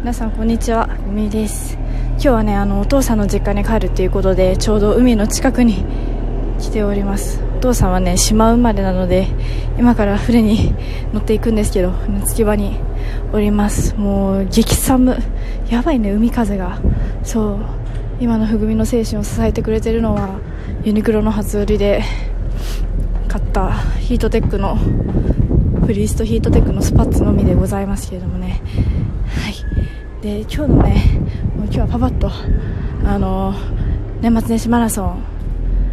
皆さんこんにちは。みです。今日はねあのお父さんの実家に帰るっていうことでちょうど海の近くに来ております。お父さんはね島生まれなので今から船に乗っていくんですけど着き場におります。もう激寒。やばいね海風が。そう。今のふぐみの精神を支えてくれてるのはユニクロの初売りで買ったヒートテックのフリーストヒートテックのスパッツのみでございますけれどもね。で今日のねもう今日はパパッとあの年末年始マラソン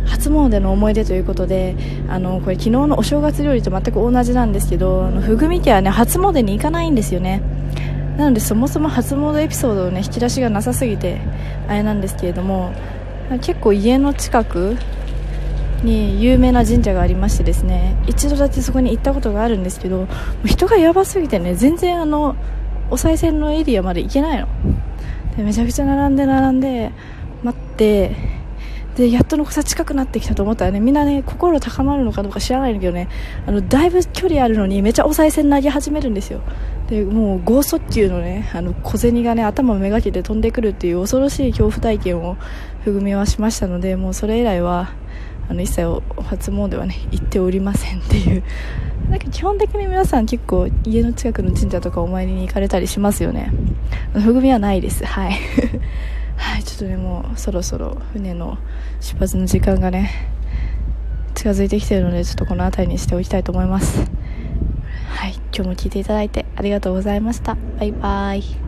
初詣の思い出ということであのこれ昨日のお正月料理と全く同じなんですけどあのふぐみ家はね初詣に行かないんですよね。なのでそもそも初詣エピソードのね引き出しがなさすぎてあれなんですけれども結構家の近くに有名な神社がありましてですね一度だけそこに行ったことがあるんですけど人がやばすぎてね全然あのお賽銭のエリアまで行けないの。でめちゃくちゃ並んで並んで待ってでやっとのさ近くなってきたと思ったらねみんなね心高まるのかどうか知らないんだけどねあのだいぶ距離あるのにめちゃお賽銭投げ始めるんですよ。でもう剛速球のねあの小銭がね頭めがけて飛んでくるっていう恐ろしい恐怖体験をふぐみはしましたのでもうそれ以来はあの一切初詣はね行っておりませんっていう。なんか基本的に皆さん結構家の近くの神社とかお参りに行かれたりしますよね。ふぐみはないです。はい。はいちょっとねもうそろそろ船の出発の時間がね近づいてきてるのでちょっとこの辺りにしておきたいと思います。はい今日も聞いていただいてありがとうございました。バイバイ。